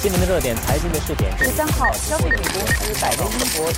新闻的热点，财经的试点。十三号，消费品公司百威英博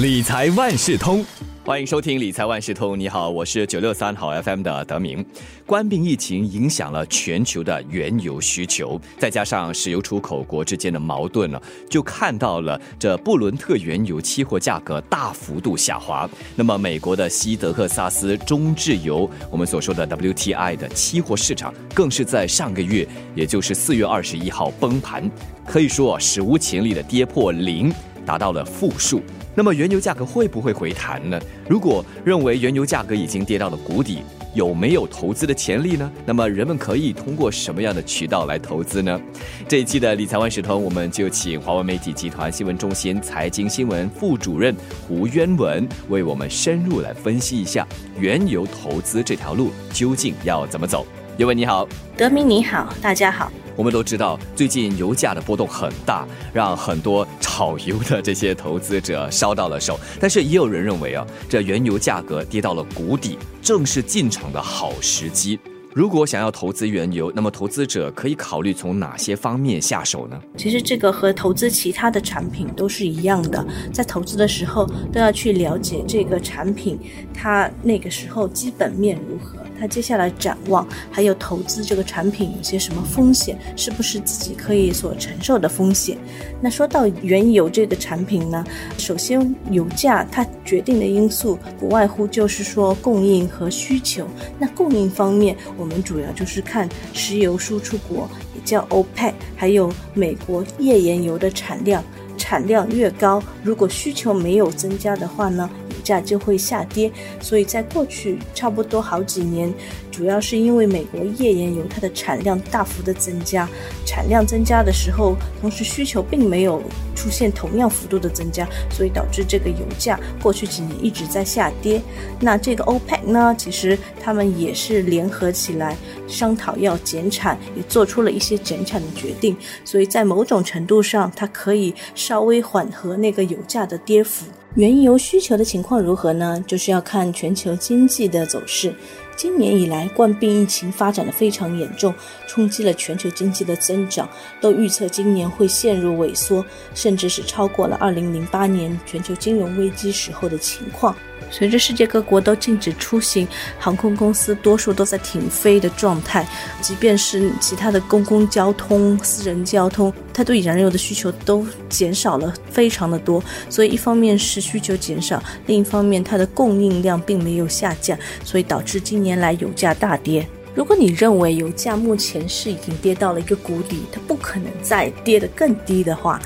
理财万事通，欢迎收听理财万事通。你好，我是九六三好 FM 的德明。冠病疫情影响了全球的原油需求，再加上石油出口国之间的矛盾呢，就看到了这布伦特原油期货价格大幅度下滑。那么，美国的西德克萨斯中质油，我们所说的 WTI 的期货市场，更是在上个月，也就是四月二十一号崩盘，可以说史无前例的跌破零，达到了负数。那么，原油价格会不会回弹呢？如果认为原油价格已经跌到了谷底，有没有投资的潜力呢？那么人们可以通过什么样的渠道来投资呢？这一期的理财万事通，我们就请华为媒体集团新闻中心财经新闻副主任胡渊文为我们深入来分析一下原油投资这条路究竟要怎么走。渊文你好，德明你好，大家好。我们都知道，最近油价的波动很大，让很多炒油的这些投资者烧到了手。但是也有人认为啊，这原油价格跌到了谷底，正是进场的好时机。如果想要投资原油，那么投资者可以考虑从哪些方面下手呢？其实这个和投资其他的产品都是一样的，在投资的时候都要去了解这个产品，它那个时候基本面如何。它接下来展望，还有投资这个产品有些什么风险，是不是自己可以所承受的风险？那说到原油这个产品呢，首先油价它决定的因素不外乎就是说供应和需求。那供应方面，我们主要就是看石油输出国，也叫 OPEC，还有美国页岩油的产量，产量越高，如果需求没有增加的话呢？油价就会下跌，所以在过去差不多好几年，主要是因为美国页岩油它的产量大幅的增加，产量增加的时候，同时需求并没有出现同样幅度的增加，所以导致这个油价过去几年一直在下跌。那这个 OPEC 呢，其实他们也是联合起来商讨要减产，也做出了一些减产的决定，所以在某种程度上，它可以稍微缓和那个油价的跌幅。原油需求的情况如何呢？就是要看全球经济的走势。今年以来，冠病疫情发展的非常严重，冲击了全球经济的增长，都预测今年会陷入萎缩，甚至是超过了2008年全球金融危机时候的情况。随着世界各国都禁止出行，航空公司多数都在停飞的状态。即便是其他的公共交通、私人交通，它对燃油的需求都减少了非常的多。所以一方面是需求减少，另一方面它的供应量并没有下降，所以导致近年来油价大跌。如果你认为油价目前是已经跌到了一个谷底，它不可能再跌得更低的话，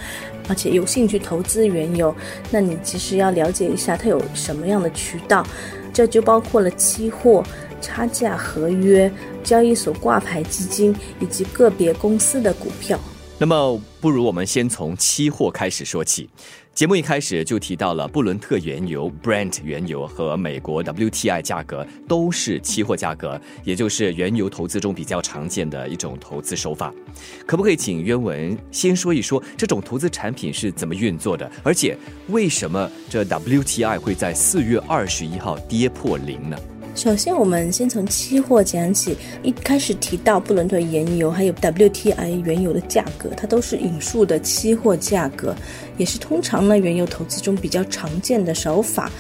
而且有兴趣投资原油，那你其实要了解一下它有什么样的渠道，这就包括了期货、差价合约、交易所挂牌基金以及个别公司的股票。那么，不如我们先从期货开始说起。节目一开始就提到了布伦特原油 （Brent） 原油和美国 WTI 价格都是期货价格，也就是原油投资中比较常见的一种投资手法。可不可以请渊文先说一说这种投资产品是怎么运作的？而且为什么这 WTI 会在四月二十一号跌破零呢？首先，我们先从期货讲起。一开始提到布伦特原油还有 WTI 原油的价格，它都是引述的期货价格，也是通常呢原油投资中比较常见的手法。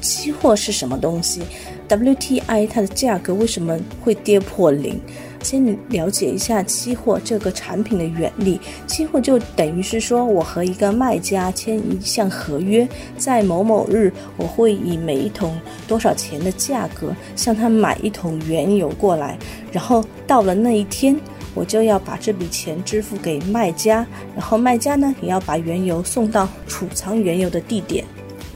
期货是什么东西？WTI 它的价格为什么会跌破零？先了解一下期货这个产品的原理。期货就等于是说，我和一个卖家签一项合约，在某某日，我会以每一桶多少钱的价格向他买一桶原油过来，然后到了那一天，我就要把这笔钱支付给卖家，然后卖家呢也要把原油送到储藏原油的地点。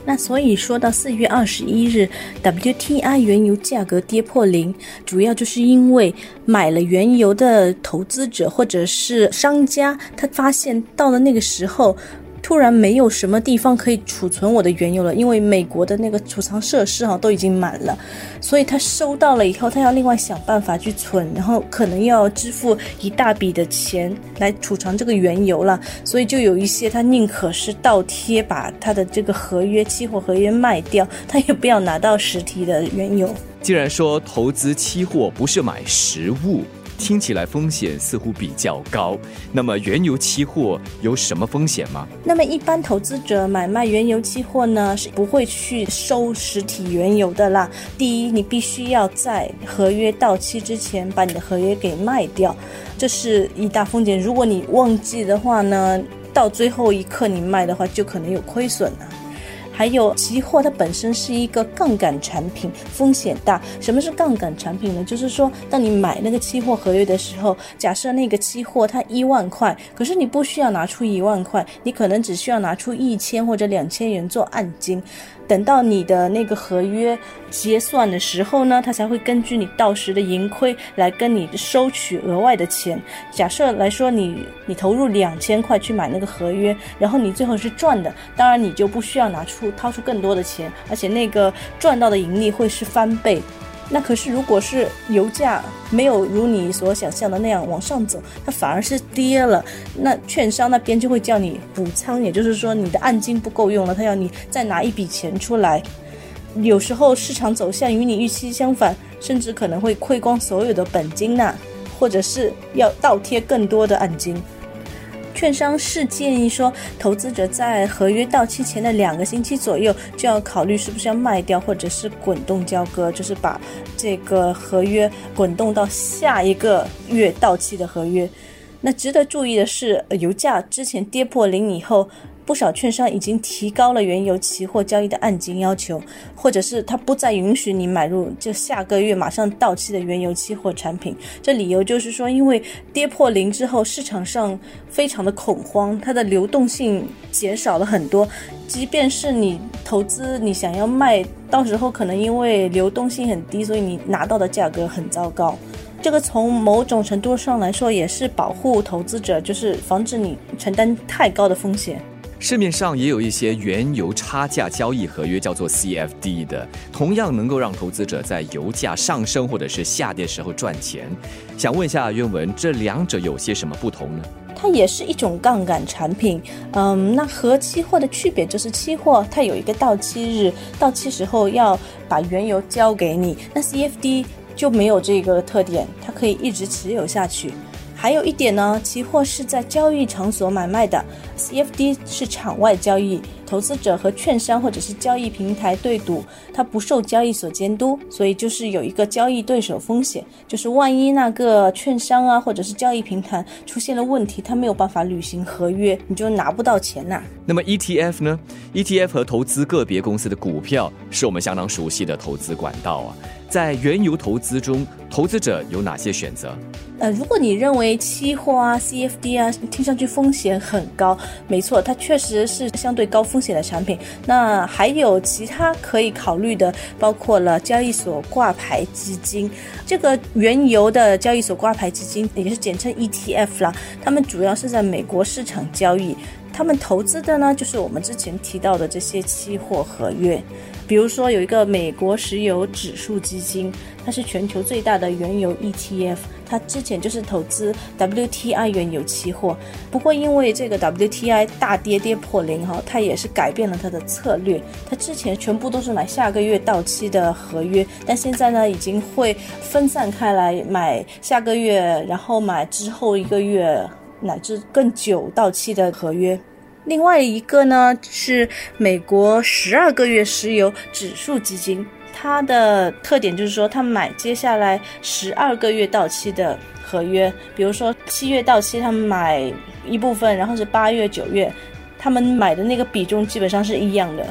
那所以说到四月二十一日，WTI 原油价格跌破零，主要就是因为买了原油的投资者或者是商家，他发现到了那个时候。突然没有什么地方可以储存我的原油了，因为美国的那个储藏设施哈都已经满了，所以他收到了以后，他要另外想办法去存，然后可能要支付一大笔的钱来储藏这个原油了，所以就有一些他宁可是倒贴把他的这个合约期货合约卖掉，他也不要拿到实体的原油。既然说投资期货不是买实物。听起来风险似乎比较高。那么原油期货有什么风险吗？那么一般投资者买卖原油期货呢，是不会去收实体原油的啦。第一，你必须要在合约到期之前把你的合约给卖掉，这是一大风险。如果你忘记的话呢，到最后一刻你卖的话，就可能有亏损了。还有期货，它本身是一个杠杆产品，风险大。什么是杠杆产品呢？就是说，当你买那个期货合约的时候，假设那个期货它一万块，可是你不需要拿出一万块，你可能只需要拿出一千或者两千元做按金。等到你的那个合约结算的时候呢，他才会根据你到时的盈亏来跟你收取额外的钱。假设来说，你你投入两千块去买那个合约，然后你最后是赚的，当然你就不需要拿出掏出更多的钱，而且那个赚到的盈利会是翻倍。那可是，如果是油价没有如你所想象的那样往上走，它反而是跌了，那券商那边就会叫你补仓，也就是说你的按金不够用了，他要你再拿一笔钱出来。有时候市场走向与你预期相反，甚至可能会亏光所有的本金呐，或者是要倒贴更多的按金。券商是建议说，投资者在合约到期前的两个星期左右就要考虑是不是要卖掉，或者是滚动交割，就是把这个合约滚动到下一个月到期的合约。那值得注意的是，油价之前跌破零以后。不少券商已经提高了原油期货交易的按金要求，或者是他不再允许你买入就下个月马上到期的原油期货产品。这理由就是说，因为跌破零之后，市场上非常的恐慌，它的流动性减少了很多。即便是你投资，你想要卖，到时候可能因为流动性很低，所以你拿到的价格很糟糕。这个从某种程度上来说，也是保护投资者，就是防止你承担太高的风险。市面上也有一些原油差价交易合约，叫做 CFD 的，同样能够让投资者在油价上升或者是下跌时候赚钱。想问一下渊文，这两者有些什么不同呢？它也是一种杠杆产品，嗯，那和期货的区别就是期货它有一个到期日，到期时候要把原油交给你，那 CFD 就没有这个特点，它可以一直持有下去。还有一点呢，期货是在交易场所买卖的，CFD 是场外交易，投资者和券商或者是交易平台对赌，它不受交易所监督，所以就是有一个交易对手风险，就是万一那个券商啊或者是交易平台出现了问题，它没有办法履行合约，你就拿不到钱呐。那么 ETF 呢？ETF 和投资个别公司的股票是我们相当熟悉的投资管道啊。在原油投资中，投资者有哪些选择？呃，如果你认为期货啊、CFD 啊听上去风险很高，没错，它确实是相对高风险的产品。那还有其他可以考虑的，包括了交易所挂牌基金。这个原油的交易所挂牌基金，也是简称 ETF 啦，他们主要是在美国市场交易，他们投资的呢，就是我们之前提到的这些期货合约。比如说有一个美国石油指数基金，它是全球最大的原油 ETF，它之前就是投资 WTI 原油期货。不过因为这个 WTI 大跌跌破零哈，它也是改变了它的策略。它之前全部都是买下个月到期的合约，但现在呢已经会分散开来买下个月，然后买之后一个月乃至更久到期的合约。另外一个呢是美国十二个月石油指数基金，它的特点就是说，它买接下来十二个月到期的合约，比如说七月到期，他们买一部分，然后是八月、九月，他们买的那个比重基本上是一样的。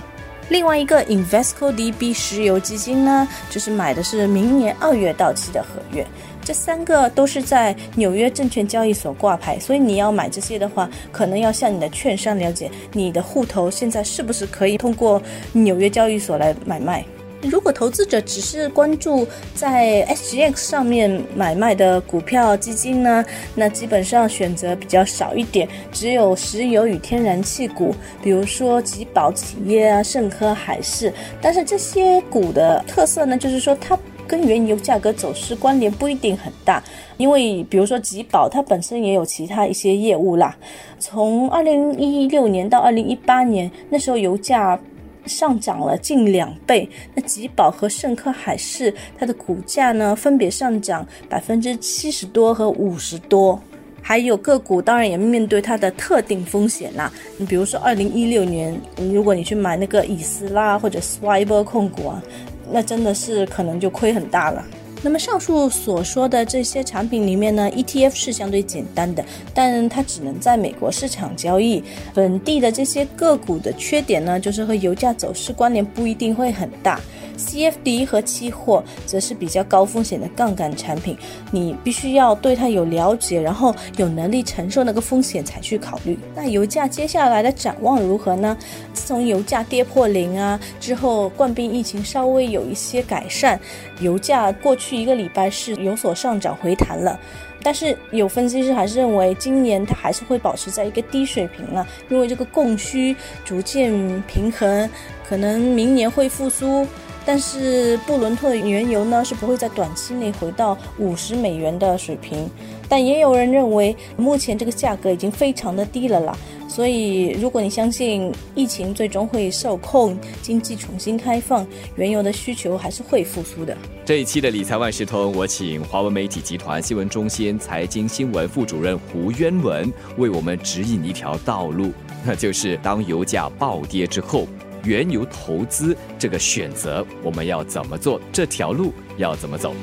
另外一个 Investco DB 石油基金呢，就是买的是明年二月到期的合约。这三个都是在纽约证券交易所挂牌，所以你要买这些的话，可能要向你的券商了解你的户头现在是不是可以通过纽约交易所来买卖。如果投资者只是关注在 SGX 上面买卖的股票基金呢，那基本上选择比较少一点，只有石油与天然气股，比如说吉宝企业啊、盛科、海事。但是这些股的特色呢，就是说它。跟原油价格走势关联不一定很大，因为比如说吉宝它本身也有其他一些业务啦。从二零一六年到二零一八年，那时候油价上涨了近两倍。那吉宝和盛科海事它的股价呢，分别上涨百分之七十多和五十多。还有个股当然也面对它的特定风险啦。你比如说，二零一六年，如果你去买那个以斯拉或者 Swiber 控股啊，那真的是可能就亏很大了。那么上述所说的这些产品里面呢，ETF 是相对简单的，但它只能在美国市场交易。本地的这些个股的缺点呢，就是和油价走势关联不一定会很大。CFD 和期货则是比较高风险的杠杆产品，你必须要对它有了解，然后有能力承受那个风险才去考虑。那油价接下来的展望如何呢？自从油价跌破零啊之后，冠病疫情稍微有一些改善，油价过去一个礼拜是有所上涨回弹了。但是有分析师还是认为，今年它还是会保持在一个低水平了，因为这个供需逐渐平衡，可能明年会复苏。但是布伦特原油呢是不会在短期内回到五十美元的水平，但也有人认为目前这个价格已经非常的低了啦。所以如果你相信疫情最终会受控，经济重新开放，原油的需求还是会复苏的。这一期的理财万事通，我请华文媒体集团新闻中心财经新闻副主任胡渊文为我们指引一条道路，那就是当油价暴跌之后。原油投资这个选择，我们要怎么做？这条路要怎么走？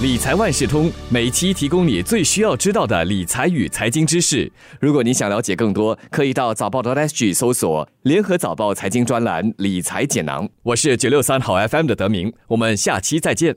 理财万事通每期提供你最需要知道的理财与财经知识。如果你想了解更多，可以到早报的 SG 搜索“联合早报财经专栏理财简囊”。我是九六三好 FM 的德明，我们下期再见。